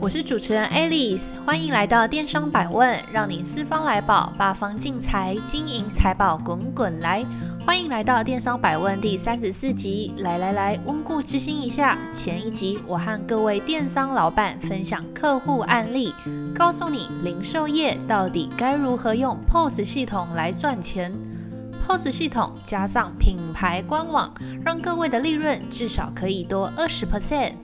我是主持人 Alice，欢迎来到电商百问，让你四方来宝，八方进财，金银财宝滚滚来。欢迎来到电商百问第三十四集，来来来，温故知新一下。前一集我和各位电商老板分享客户案例，告诉你零售业到底该如何用 POS 系统来赚钱。POS 系统加上品牌官网，让各位的利润至少可以多二十 percent。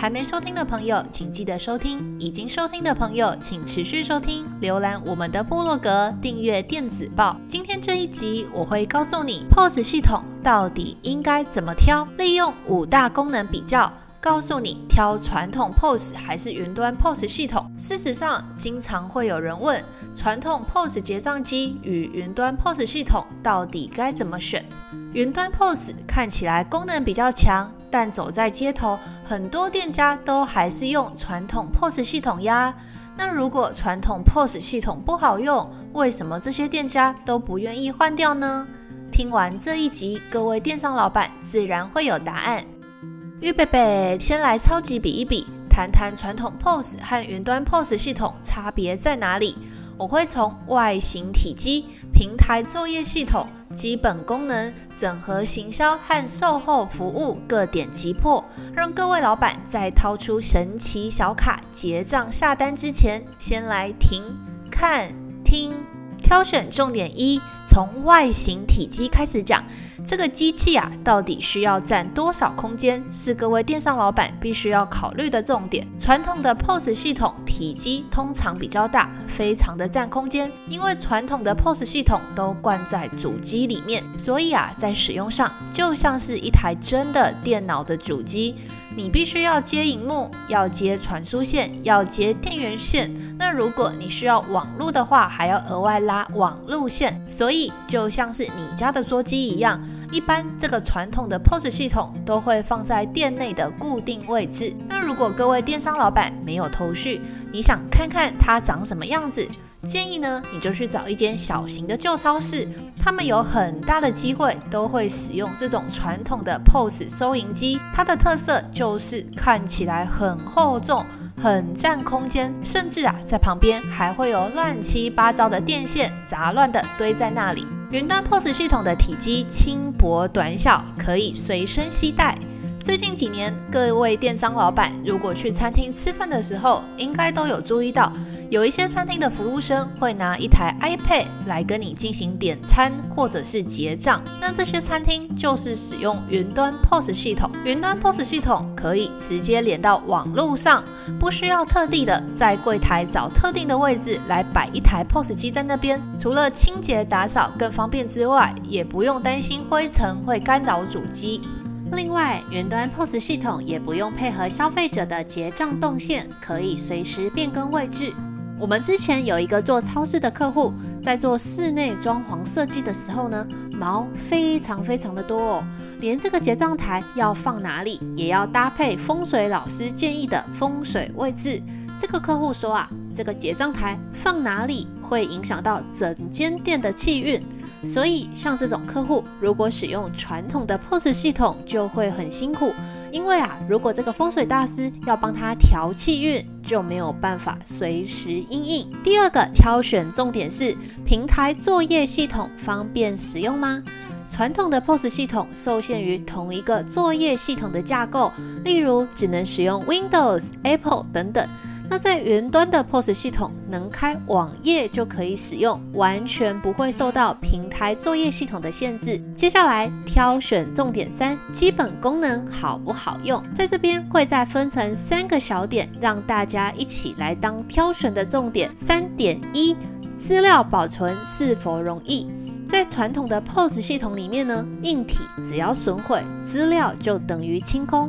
还没收听的朋友，请记得收听；已经收听的朋友，请持续收听。浏览我们的部落格，订阅电子报。今天这一集，我会告诉你 POS 系统到底应该怎么挑，利用五大功能比较，告诉你挑传统 POS 还是云端 POS 系统。事实上，经常会有人问，传统 POS 结账机与云端 POS 系统到底该怎么选？云端 POS 看起来功能比较强。但走在街头，很多店家都还是用传统 POS 系统呀。那如果传统 POS 系统不好用，为什么这些店家都不愿意换掉呢？听完这一集，各位电商老板自然会有答案。预备备，先来超级比一比，谈谈传统 POS 和云端 POS 系统差别在哪里。我会从外形体积、平台作业系统、基本功能、整合行销和售后服务各点击破，让各位老板在掏出神奇小卡结账下单之前，先来停、看、听，挑选重点一。从外形体积开始讲，这个机器啊，到底需要占多少空间，是各位电商老板必须要考虑的重点。传统的 POS 系统体积通常比较大，非常的占空间，因为传统的 POS 系统都灌在主机里面，所以啊，在使用上就像是一台真的电脑的主机。你必须要接荧幕，要接传输线，要接电源线。那如果你需要网络的话，还要额外拉网路线。所以就像是你家的桌机一样，一般这个传统的 POS 系统都会放在店内的固定位置。那如果各位电商老板没有头绪，你想看看它长什么样子？建议呢，你就去找一间小型的旧超市，他们有很大的机会都会使用这种传统的 POS 收银机。它的特色就是看起来很厚重，很占空间，甚至啊，在旁边还会有乱七八糟的电线杂乱的堆在那里。云端 POS 系统的体积轻薄短小，可以随身携带。最近几年，各位电商老板如果去餐厅吃饭的时候，应该都有注意到，有一些餐厅的服务生会拿一台 iPad 来跟你进行点餐或者是结账。那这些餐厅就是使用云端 POS 系统。云端 POS 系统可以直接连到网络上，不需要特地的在柜台找特定的位置来摆一台 POS 机在那边。除了清洁打扫更方便之外，也不用担心灰尘会干扰主机。另外，云端 POS 系统也不用配合消费者的结账动线，可以随时变更位置。我们之前有一个做超市的客户，在做室内装潢设计的时候呢，毛非常非常的多哦，连这个结账台要放哪里，也要搭配风水老师建议的风水位置。这个客户说啊，这个结账台放哪里会影响到整间店的气运。所以，像这种客户，如果使用传统的 POS 系统，就会很辛苦。因为啊，如果这个风水大师要帮他调气运，就没有办法随时应应。第二个挑选重点是平台作业系统方便使用吗？传统的 POS 系统受限于同一个作业系统的架构，例如只能使用 Windows、Apple 等等。那在云端的 POS 系统能开网页就可以使用，完全不会受到平台作业系统的限制。接下来挑选重点三，基本功能好不好用？在这边会再分成三个小点，让大家一起来当挑选的重点。三点一，资料保存是否容易？在传统的 POS 系统里面呢，硬体只要损毁，资料就等于清空。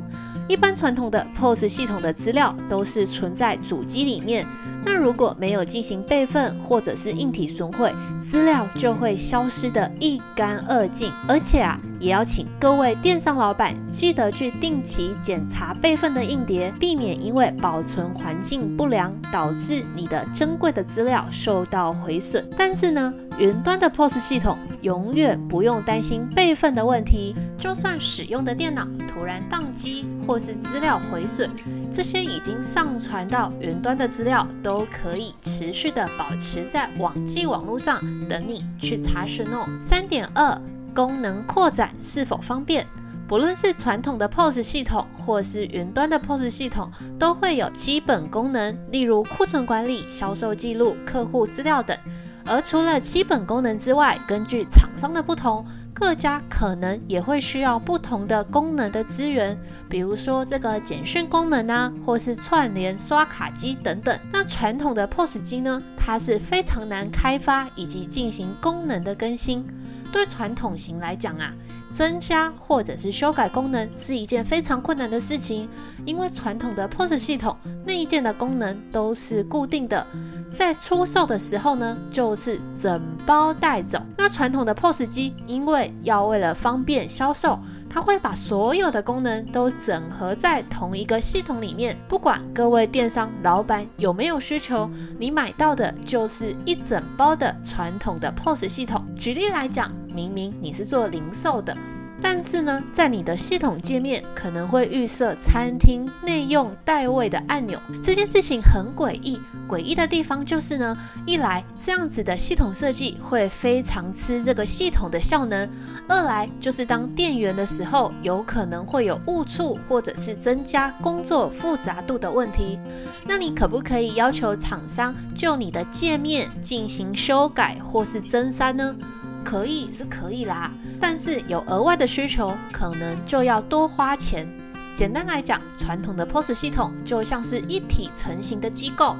一般传统的 POS 系统的资料都是存在主机里面，那如果没有进行备份或者是硬体损毁，资料就会消失得一干二净。而且啊，也要请各位电商老板记得去定期检查备份的硬碟，避免因为保存环境不良导致你的珍贵的资料受到毁损。但是呢，云端的 POS 系统永远不用担心备份的问题，就算使用的电脑突然宕机或是资料毁损，这些已经上传到云端的资料都可以持续的保持在网际网络上，等你去查询哦。三点二，功能扩展是否方便？不论是传统的 POS 系统或是云端的 POS 系统，都会有基本功能，例如库存管理、销售记录、客户资料等。而除了基本功能之外，根据厂商的不同，各家可能也会需要不同的功能的资源，比如说这个简讯功能啊，或是串联刷卡机等等。那传统的 POS 机呢，它是非常难开发以及进行功能的更新。对传统型来讲啊，增加或者是修改功能是一件非常困难的事情，因为传统的 POS 系统内建的功能都是固定的。在出售的时候呢，就是整包带走。那传统的 POS 机，因为要为了方便销售，它会把所有的功能都整合在同一个系统里面。不管各位电商老板有没有需求，你买到的就是一整包的传统的 POS 系统。举例来讲，明明你是做零售的。但是呢，在你的系统界面可能会预设餐厅内用带位的按钮，这件事情很诡异。诡异的地方就是呢，一来这样子的系统设计会非常吃这个系统的效能；二来就是当店员的时候，有可能会有误触或者是增加工作复杂度的问题。那你可不可以要求厂商就你的界面进行修改或是增删呢？可以是可以啦，但是有额外的需求，可能就要多花钱。简单来讲，传统的 POS 系统就像是一体成型的机构。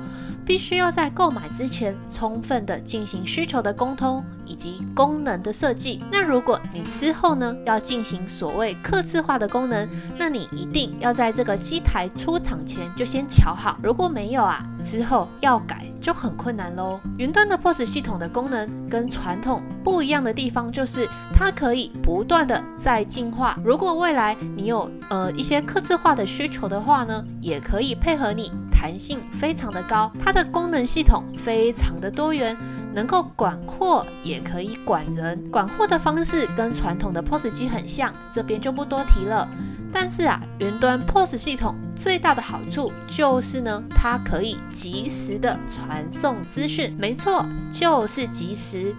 必须要在购买之前充分的进行需求的沟通以及功能的设计。那如果你之后呢要进行所谓客制化的功能，那你一定要在这个机台出厂前就先瞧好。如果没有啊，之后要改就很困难喽。云端的 POS 系统的功能跟传统不一样的地方就是它可以不断的在进化。如果未来你有呃一些客制化的需求的话呢，也可以配合你。弹性非常的高，它的功能系统非常的多元，能够管货也可以管人。管货的方式跟传统的 POS 机很像，这边就不多提了。但是啊，云端 POS 系统最大的好处就是呢，它可以即时的传送资讯，没错，就是即时。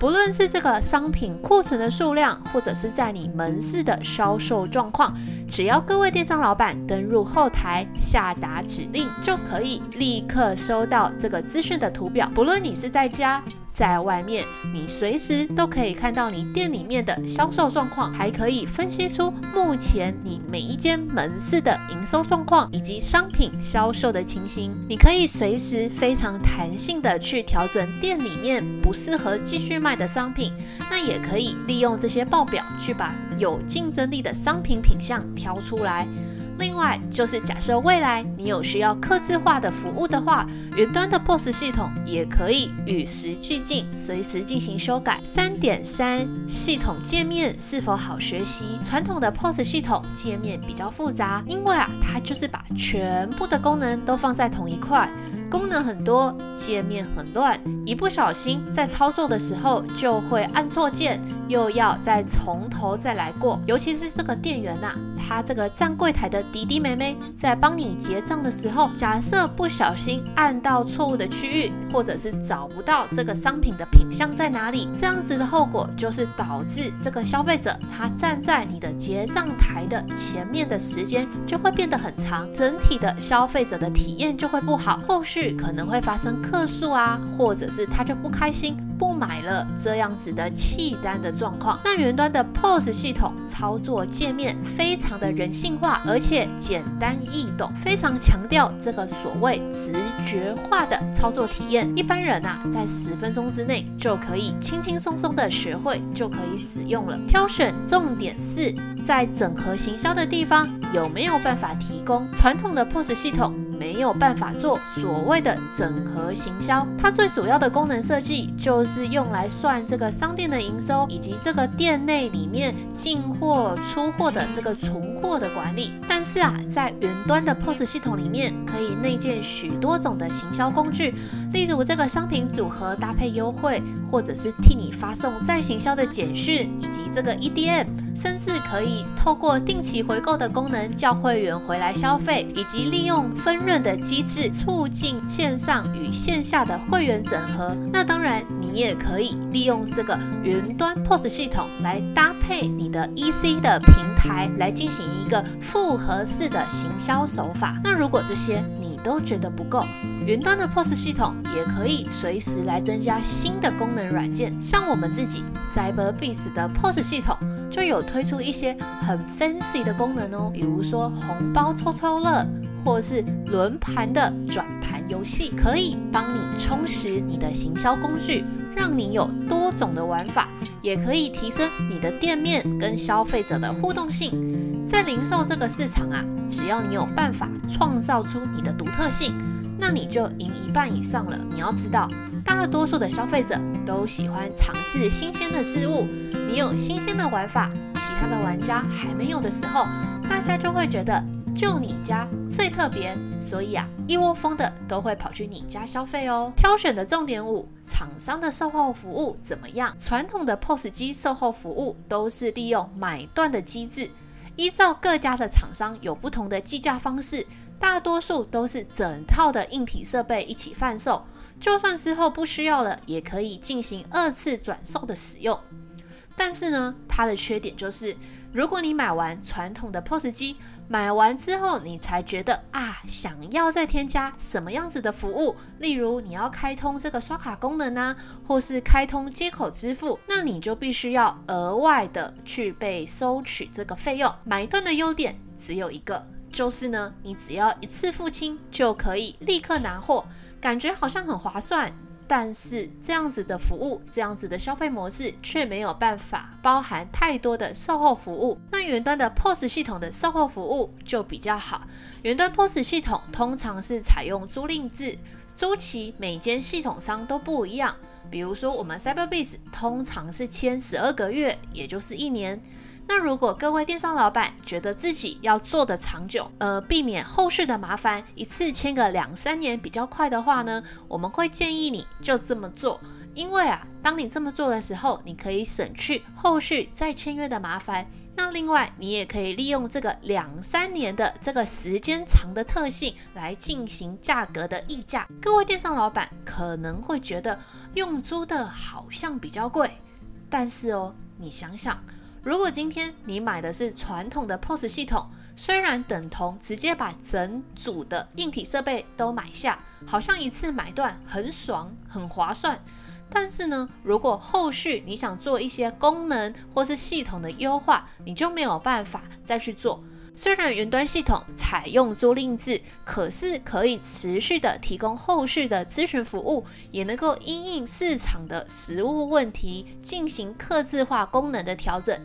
不论是这个商品库存的数量，或者是在你门市的销售状况，只要各位电商老板登入后台下达指令，就可以立刻收到这个资讯的图表。不论你是在家，在外面，你随时都可以看到你店里面的销售状况，还可以分析出目前你每一间门市的营收状况以及商品销售的情形。你可以随时非常弹性的去调整店里面不适合继续卖的商品，那也可以利用这些报表去把有竞争力的商品品项挑出来。另外，就是假设未来你有需要客制化的服务的话，云端的 POS 系统也可以与时俱进，随时进行修改。三点三，系统界面是否好学习？传统的 POS 系统界面比较复杂，因为啊，它就是把全部的功能都放在同一块。功能很多，界面很乱，一不小心在操作的时候就会按错键，又要再从头再来过。尤其是这个店员呐、啊，他这个站柜台的弟弟妹妹在帮你结账的时候，假设不小心按到错误的区域，或者是找不到这个商品的品相在哪里，这样子的后果就是导致这个消费者他站在你的结账台的前面的时间就会变得很长，整体的消费者的体验就会不好，后续。可能会发生客诉啊，或者是他就不开心不买了这样子的弃单的状况。那云端的 POS 系统操作界面非常的人性化，而且简单易懂，非常强调这个所谓直觉化的操作体验。一般人啊，在十分钟之内就可以轻轻松松的学会，就可以使用了。挑选重点是在整合行销的地方有没有办法提供传统的 POS 系统。没有办法做所谓的整合行销。它最主要的功能设计就是用来算这个商店的营收，以及这个店内里面进货、出货的这个存货的管理。但是啊，在云端的 POS 系统里面，可以内建许多种的行销工具，例如这个商品组合搭配优惠，或者是替你发送再行销的简讯，以及这个 EDM，甚至可以透过定期回购的功能叫会员回来消费，以及利用分润的机制促进线上与线下的会员整合。那当然，你也可以利用这个云端 POS 系统来搭配你的 EC 的平台，来进行一个复合式的行销手法。那如果这些你都觉得不够，云端的 POS 系统也可以随时来增加新的功能软件。像我们自己 Cyberbiz 的 POS 系统就有推出一些很 fancy 的功能哦，比如说红包抽抽乐，或是轮盘的转盘游戏，可以帮你充实你的行销工具，让你有多种的玩法，也可以提升你的店面跟消费者的互动性。在零售这个市场啊，只要你有办法创造出你的独特性，那你就赢一半以上了。你要知道，大多数的消费者都喜欢尝试新鲜的事物，你有新鲜的玩法，其他的玩家还没有的时候，大家就会觉得。就你家最特别，所以啊，一窝蜂的都会跑去你家消费哦。挑选的重点五，厂商的售后服务怎么样？传统的 POS 机售后服务都是利用买断的机制，依照各家的厂商有不同的计价方式，大多数都是整套的硬体设备一起贩售，就算之后不需要了，也可以进行二次转售的使用。但是呢，它的缺点就是，如果你买完传统的 POS 机，买完之后，你才觉得啊，想要再添加什么样子的服务，例如你要开通这个刷卡功能呢，或是开通接口支付，那你就必须要额外的去被收取这个费用。买断的优点只有一个，就是呢，你只要一次付清就可以立刻拿货，感觉好像很划算。但是这样子的服务，这样子的消费模式却没有办法包含太多的售后服务。那云端的 POS 系统的售后服务就比较好。云端 POS 系统通常是采用租赁制，租期每间系统商都不一样。比如说我们 Cyberbiz 通常是签十二个月，也就是一年。那如果各位电商老板觉得自己要做得长久，呃，避免后续的麻烦，一次签个两三年比较快的话呢，我们会建议你就这么做。因为啊，当你这么做的时候，你可以省去后续再签约的麻烦。那另外，你也可以利用这个两三年的这个时间长的特性来进行价格的溢价。各位电商老板可能会觉得用租的好像比较贵，但是哦，你想想。如果今天你买的是传统的 POS 系统，虽然等同直接把整组的硬体设备都买下，好像一次买断很爽很划算，但是呢，如果后续你想做一些功能或是系统的优化，你就没有办法再去做。虽然云端系统采用租赁制，可是可以持续的提供后续的咨询服务，也能够因应市场的实务问题进行客制化功能的调整。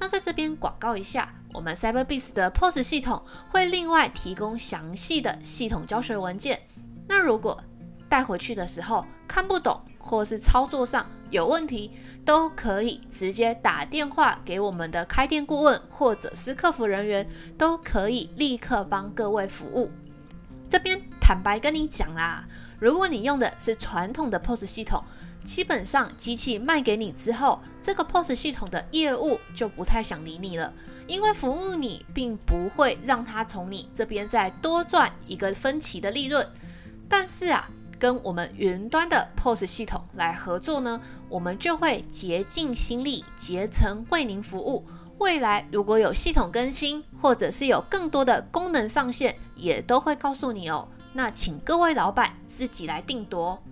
那在这边广告一下，我们 Cyberbiz 的 POS 系统会另外提供详细的系统教学文件。那如果带回去的时候看不懂，或是操作上有问题，都可以直接打电话给我们的开店顾问或者是客服人员，都可以立刻帮各位服务。这边坦白跟你讲啦，如果你用的是传统的 POS 系统，基本上机器卖给你之后，这个 POS 系统的业务就不太想理你了，因为服务你并不会让他从你这边再多赚一个分期的利润。但是啊。跟我们云端的 POS 系统来合作呢，我们就会竭尽心力，竭诚为您服务。未来如果有系统更新，或者是有更多的功能上线，也都会告诉你哦。那请各位老板自己来定夺。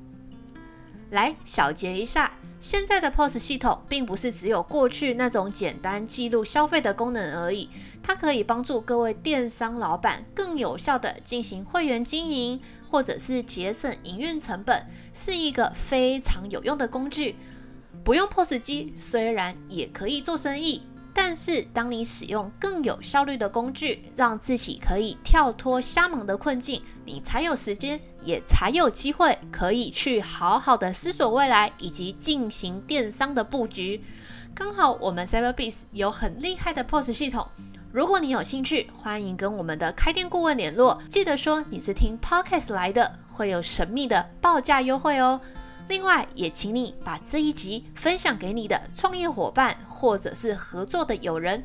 来小结一下，现在的 POS 系统并不是只有过去那种简单记录消费的功能而已，它可以帮助各位电商老板更有效地进行会员经营。或者是节省营运成本，是一个非常有用的工具。不用 POS 机，虽然也可以做生意，但是当你使用更有效率的工具，让自己可以跳脱瞎忙的困境，你才有时间，也才有机会可以去好好的思索未来，以及进行电商的布局。刚好我们 Cyberbiz 有很厉害的 POS 系统。如果你有兴趣，欢迎跟我们的开店顾问联络。记得说你是听 Podcast 来的，会有神秘的报价优惠哦。另外，也请你把这一集分享给你的创业伙伴或者是合作的友人。